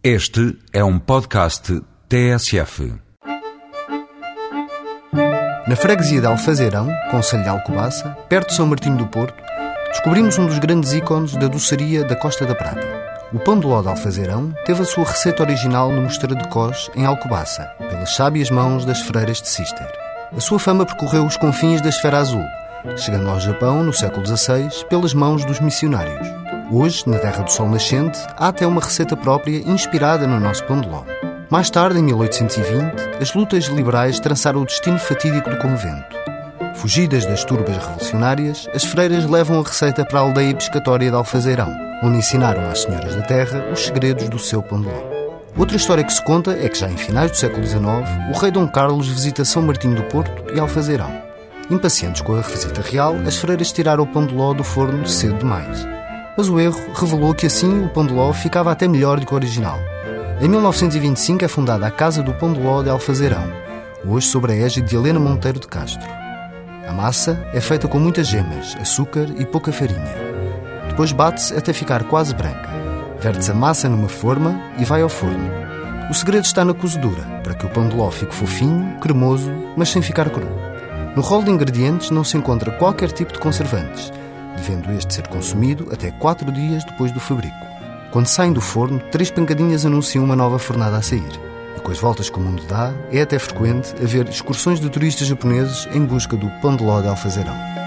Este é um podcast TSF. Na freguesia de Alfazeirão, Conselho de Alcobaça, perto de São Martinho do Porto, descobrimos um dos grandes ícones da doçaria da Costa da Prata. O pão de ló de Alfazeirão teve a sua receita original no Mosteiro de Cós, em Alcobaça, pelas sábias mãos das freiras de Cister. A sua fama percorreu os confins da esfera azul, chegando ao Japão no século XVI pelas mãos dos missionários. Hoje, na Terra do Sol Nascente, há até uma receita própria inspirada no nosso pão de ló. Mais tarde, em 1820, as lutas liberais trançaram o destino fatídico do convento. Fugidas das turbas revolucionárias, as freiras levam a receita para a aldeia pescatória de Alfazeirão, onde ensinaram às senhoras da terra os segredos do seu pão de ló. Outra história que se conta é que já em finais do século XIX, o rei Dom Carlos visita São Martinho do Porto e Alfazeirão. Impacientes com a revisita real, as freiras tiraram o pão de ló do forno cedo demais. Mas o erro revelou que assim o pão de ló ficava até melhor do que o original. Em 1925 é fundada a Casa do Pão de Ló de Alfazeirão, hoje sob a égide de Helena Monteiro de Castro. A massa é feita com muitas gemas, açúcar e pouca farinha. Depois bate-se até ficar quase branca. Verte-se a massa numa forma e vai ao forno. O segredo está na cozedura, para que o pão de ló fique fofinho, cremoso, mas sem ficar cru. No rol de ingredientes não se encontra qualquer tipo de conservantes, devendo este ser consumido até 4 dias depois do fabrico. Quando saem do forno, três pancadinhas anunciam uma nova fornada a sair. E com as voltas que o mundo dá, é até frequente haver excursões de turistas japoneses em busca do pão de ló de alfazeirão.